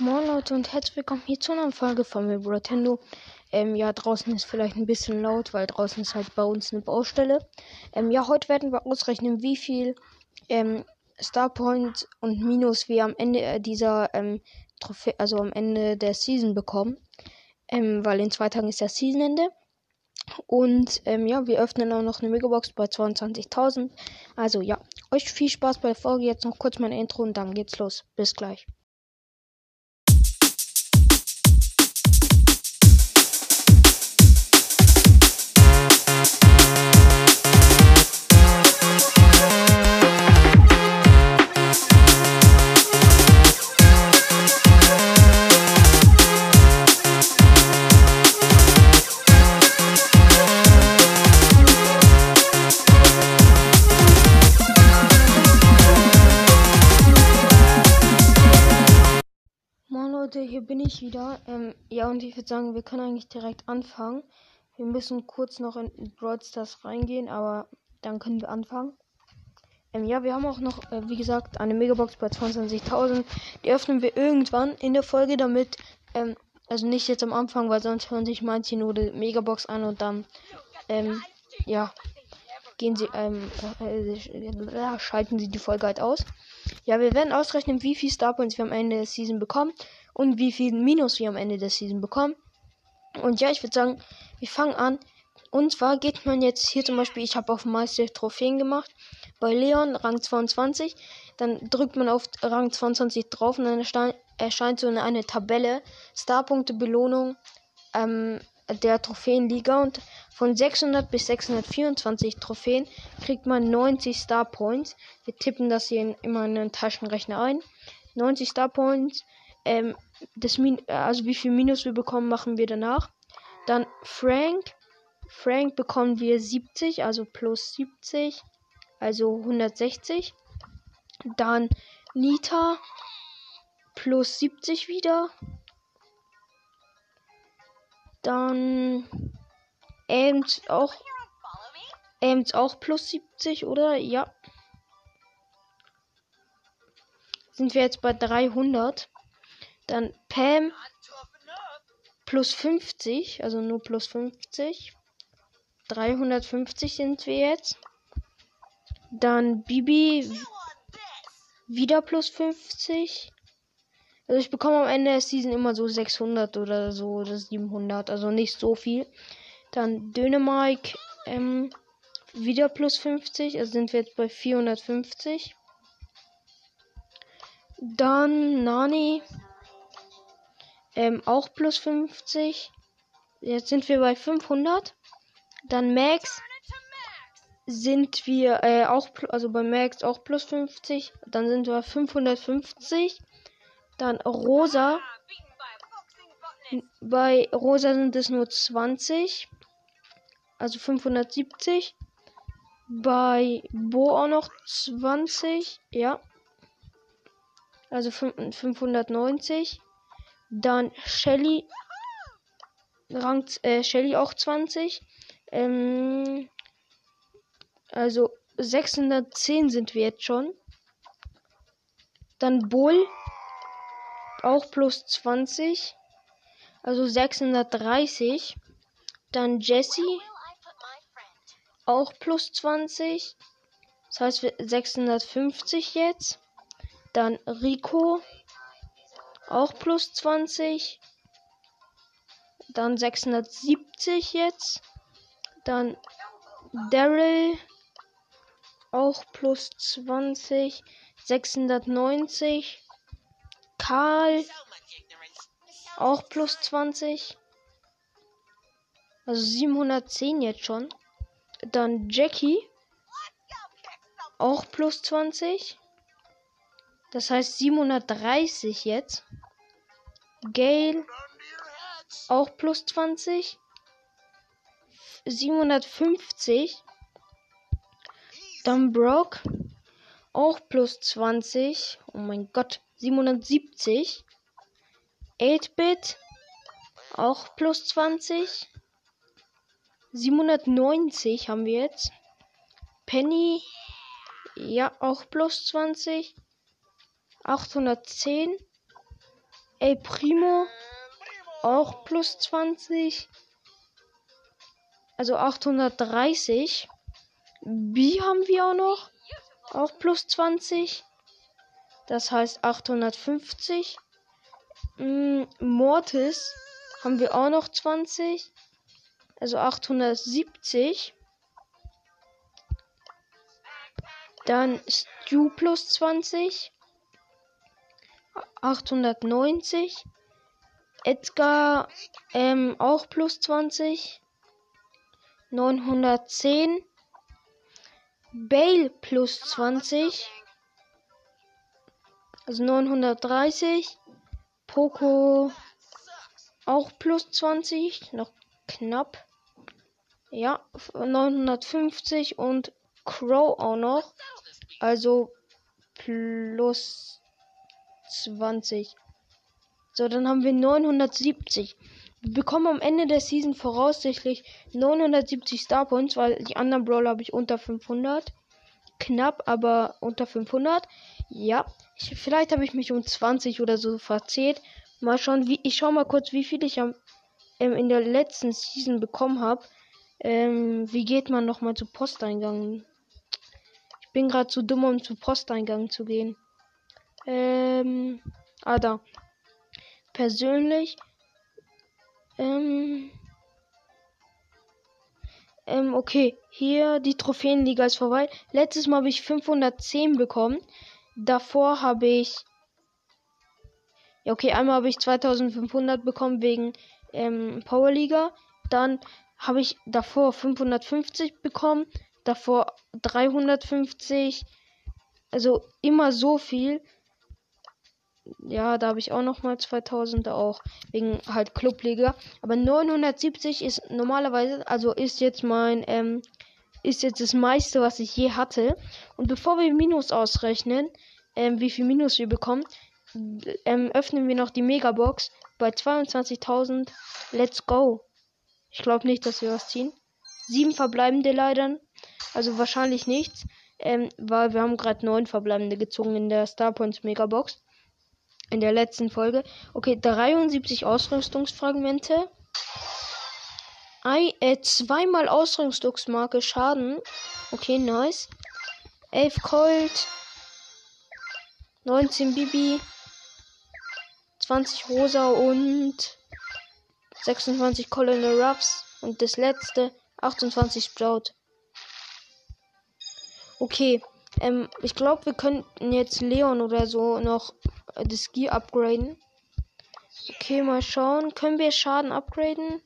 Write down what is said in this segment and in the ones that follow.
Moin Leute und herzlich willkommen hier zu einer Folge von mir Nintendo. Ähm, ja, draußen ist vielleicht ein bisschen laut, weil draußen ist halt bei uns eine Baustelle. Ähm, ja, heute werden wir ausrechnen, wie viel ähm, Starpoint und Minus wir am Ende äh, dieser ähm, Trophäe, also am Ende der Season bekommen. Ähm, weil in zwei Tagen ist das Seasonende. Und ähm, ja, wir öffnen auch noch eine Megabox bei 22.000. Also ja, euch viel Spaß bei der Folge. Jetzt noch kurz mein Intro und dann geht's los. Bis gleich. Bin ich wieder. Ähm, ja, und ich würde sagen, wir können eigentlich direkt anfangen. Wir müssen kurz noch in Brawl Stars reingehen, aber dann können wir anfangen. Ähm, ja, wir haben auch noch, äh, wie gesagt, eine Megabox bei 22.000. Die öffnen wir irgendwann in der Folge, damit, ähm, also nicht jetzt am Anfang, weil sonst hören sich manche nur die Megabox an und dann, ähm, ja, gehen sie, ähm, äh, äh, schalten sie die Folge halt aus. Ja, wir werden ausrechnen, wie viel Starpoints wir am Ende der Season bekommen und wie viel Minus wir am Ende der Season bekommen. Und ja, ich würde sagen, wir fangen an. Und zwar geht man jetzt hier zum Beispiel, ich habe auf Meister Trophäen gemacht, bei Leon Rang 22. Dann drückt man auf Rang 22 drauf und dann erscheint, erscheint so eine, eine Tabelle, Starpunkte, Belohnung ähm, der Trophäenliga. Und von 600 bis 624 Trophäen kriegt man 90 Star Points. Wir tippen das hier in, immer in einen Taschenrechner ein. 90 Star Points. Ähm, das Min also wie viel Minus wir bekommen, machen wir danach. Dann Frank. Frank bekommen wir 70, also plus 70, also 160. Dann Nita plus 70 wieder. Dann Ames auch Ames auch plus 70, oder? Ja. Sind wir jetzt bei 300. Dann Pam plus 50, also nur plus 50. 350 sind wir jetzt. Dann Bibi wieder plus 50. Also ich bekomme am Ende der Season immer so 600 oder so oder 700, also nicht so viel. Dann Dänemark ähm, wieder plus 50, also sind wir jetzt bei 450. Dann Nani ähm, auch plus 50. Jetzt sind wir bei 500. Dann Max sind wir äh, auch, also bei Max auch plus 50. Dann sind wir 550. Dann Rosa. Bei Rosa sind es nur 20. Also 570. Bei Bo auch noch 20. Ja. Also 590. Dann Shelly. Rang äh, Shelly auch 20. Ähm, also 610 sind wir jetzt schon. Dann Bull. Auch plus 20. Also 630. Dann Jessie. Auch plus 20. Das heißt 650 jetzt. Dann Rico. Auch plus 20. Dann 670 jetzt. Dann Daryl. Auch plus 20. 690. Karl. Auch plus 20. Also 710 jetzt schon. Dann Jackie. Auch plus 20. Das heißt 730 jetzt. Gale. Auch plus 20. 750. Dann Brock. Auch plus 20. Oh mein Gott. 770. 8-Bit. Auch plus 20. 790 haben wir jetzt. Penny. Ja, auch plus 20. 810. El Primo auch plus 20. Also 830. B haben wir auch noch. Auch plus 20. Das heißt 850. Mm, Mortis haben wir auch noch 20. Also 870. Dann Stu plus 20. 890. Edgar ähm, auch plus 20. 910. Bale plus 20. Also 930. Poco auch plus 20. Noch knapp. Ja, 950 und Crow auch noch. Also plus 20. So, dann haben wir 970. Wir bekommen am Ende der Season voraussichtlich 970 Star Points, weil die anderen Brawler habe ich unter 500. Knapp, aber unter 500. Ja, ich, vielleicht habe ich mich um 20 oder so verzählt. Mal schauen, wie ich schau mal kurz, wie viel ich am, ähm, in der letzten Season bekommen habe. Ähm, wie geht man nochmal zu Posteingang? Ich bin gerade zu dumm, um zu Posteingang zu gehen. Ähm, ah, da. Persönlich. Ähm, ähm, okay. Hier, die Trophäenliga ist vorbei. Letztes Mal habe ich 510 bekommen. Davor habe ich. Ja, okay, einmal habe ich 2500 bekommen wegen ähm, Powerliga. Dann habe ich davor 550 bekommen. Davor 350. Also immer so viel ja, da habe ich auch noch mal 2000 auch wegen halt Clubliga. Aber 970 ist normalerweise, also ist jetzt mein, ähm, ist jetzt das meiste, was ich je hatte. Und bevor wir Minus ausrechnen, ähm, wie viel Minus wir bekommen, ähm, öffnen wir noch die Megabox bei 22.000. Let's go. Ich glaube nicht, dass wir was ziehen. Sieben verbleibende leider. Also wahrscheinlich nichts. Ähm, weil wir haben gerade neun verbleibende gezogen in der Starpoints Megabox in der letzten Folge. Okay, 73 Ausrüstungsfragmente. Ei, äh, zweimal Ausrüstungsmarke Schaden. Okay, nice. 11 Colt. 19 Bibi. 20 Rosa und 26 Colonel Ruffs. Und das letzte 28 Sprout. Okay, ähm, ich glaube, wir könnten jetzt Leon oder so noch das Gear upgraden. Okay, mal schauen. Können wir Schaden upgraden?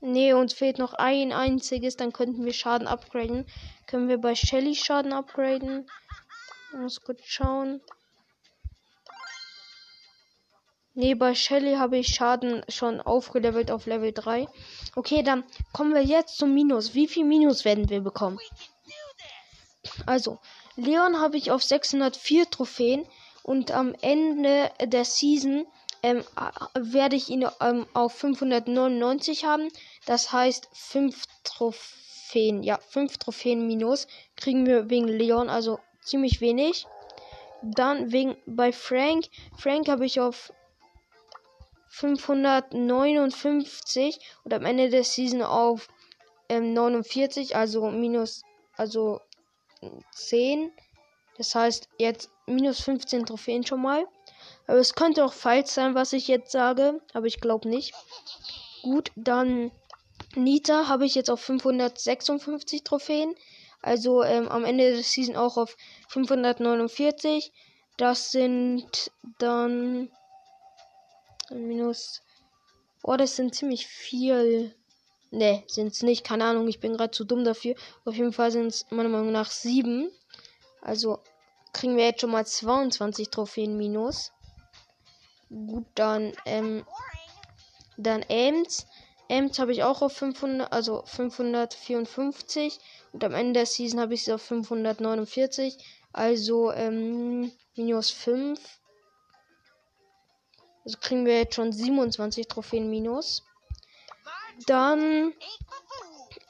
Ne, uns fehlt noch ein einziges. Dann könnten wir Schaden upgraden. Können wir bei Shelly Schaden upgraden? Muss gut schauen. Ne, bei Shelly habe ich Schaden schon aufgelevelt auf Level 3. Okay, dann kommen wir jetzt zum Minus. Wie viel Minus werden wir bekommen? Also, Leon habe ich auf 604 Trophäen und am Ende der Season ähm, werde ich ihn ähm, auf 599 haben. Das heißt 5 Trophäen. Ja, 5 Trophäen minus kriegen wir wegen Leon, also ziemlich wenig. Dann wegen bei Frank. Frank habe ich auf 559 und am Ende der Season auf ähm, 49, also minus, also 10. Das heißt, jetzt minus 15 Trophäen schon mal. Aber es könnte auch falsch sein, was ich jetzt sage. Aber ich glaube nicht. Gut, dann Nita habe ich jetzt auf 556 Trophäen. Also ähm, am Ende der Season auch auf 549. Das sind dann minus. Oh, das sind ziemlich viel. Ne, sind es nicht. Keine Ahnung, ich bin gerade zu dumm dafür. Auf jeden Fall sind es meiner Meinung nach sieben. Also kriegen wir jetzt schon mal 22 Trophäen minus. Gut, dann, ähm, dann Ems. Ems habe ich auch auf 500, also 554. Und am Ende der Season habe ich sie auf 549. Also, ähm, minus 5. Also kriegen wir jetzt schon 27 Trophäen minus. Dann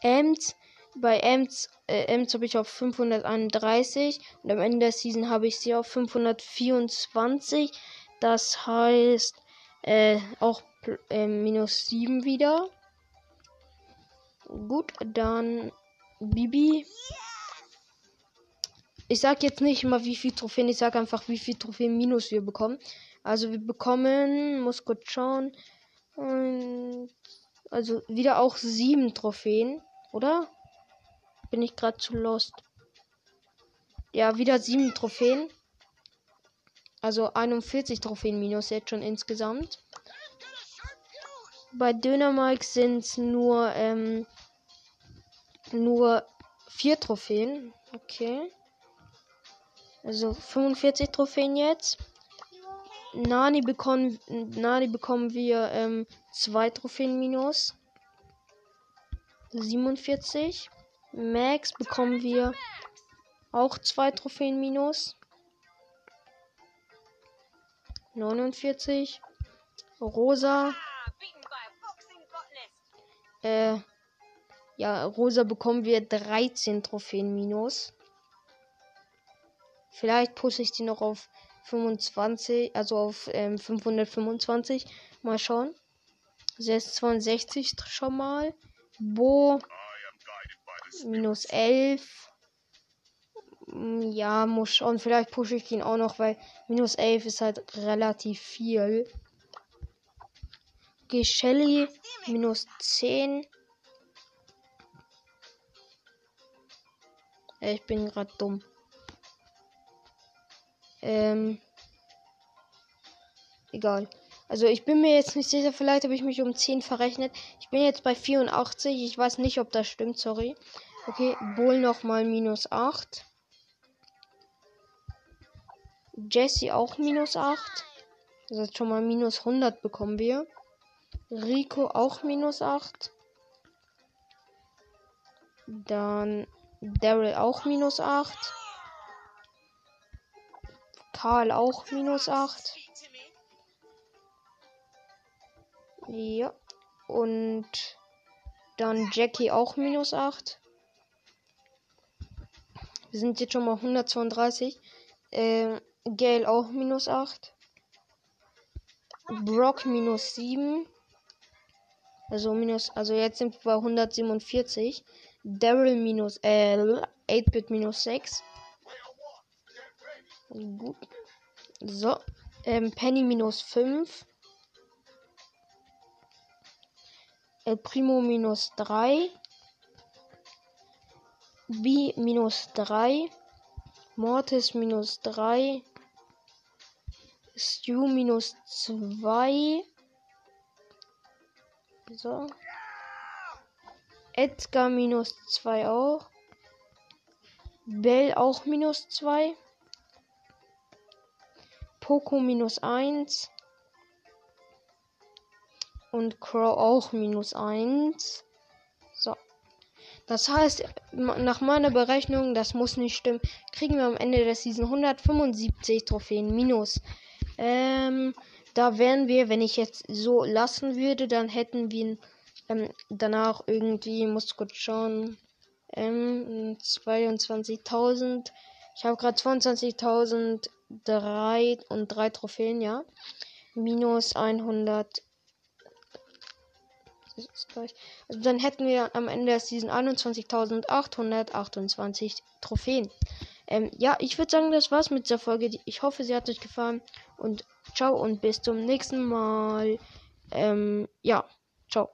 Ems. Bei Ems, äh, Ems habe ich auf 531 und am Ende der Season habe ich sie auf 524. Das heißt äh, auch äh, minus 7 wieder. Gut, dann Bibi. Ich sag jetzt nicht immer, wie viel Trophäen, ich sag einfach, wie viel Trophäen minus wir bekommen. Also wir bekommen, muss kurz schauen, also wieder auch sieben Trophäen, oder? Bin ich gerade zu lost. Ja, wieder sieben Trophäen. Also 41 Trophäen minus jetzt schon insgesamt. Bei Dynamike sind es nur, ähm, nur vier Trophäen. Okay. Also 45 Trophäen jetzt. Nani bekommen, Nani bekommen wir ähm, zwei Trophäen minus. 47. Max bekommen wir auch zwei Trophäen minus. 49. Rosa. Äh, ja, Rosa bekommen wir 13 Trophäen minus. Vielleicht pushe ich die noch auf 25, also auf ähm, 525. Mal schauen. 662 schon mal. Bo. Minus 11. Mm, ja, muss schauen. Vielleicht pushe ich ihn auch noch, weil minus 11 ist halt relativ viel. Shelly. Minus 10. Ich bin gerade dumm. Ähm. Egal. Also ich bin mir jetzt nicht sicher, vielleicht habe ich mich um 10 verrechnet. Ich bin jetzt bei 84. Ich weiß nicht, ob das stimmt, sorry. Okay, Bull nochmal minus 8. Jesse auch minus 8. Das heißt schon mal minus 100 bekommen wir. Rico auch minus 8. Dann Daryl auch minus 8. Karl auch minus 8. Ja. Und dann Jackie auch minus 8. Wir sind jetzt schon mal 132. Äh, Gale auch minus 8. Brock minus 7. Also minus, also jetzt sind wir bei 147. Daryl minus, äh, 8-Bit minus 6. Gut. So. Ähm, Penny minus 5. El Primo minus 3. B minus 3. Mortis minus 3. Stu minus 2. So. Edgar minus 2 auch. Bell auch minus 2. Poco minus 1. Und Crow auch minus 1. So. Das heißt, nach meiner Berechnung, das muss nicht stimmen, kriegen wir am Ende der Season 175 Trophäen minus. Ähm, da wären wir, wenn ich jetzt so lassen würde, dann hätten wir ähm, danach irgendwie, muss kurz schauen, ähm, 22.000. Ich habe gerade 22.000 drei und drei Trophäen, ja. Minus 100. Also dann hätten wir am Ende der Season 21.828 Trophäen. Ähm, ja, ich würde sagen, das war's mit dieser Folge. Ich hoffe, sie hat euch gefallen. Und ciao und bis zum nächsten Mal. Ähm, ja, ciao.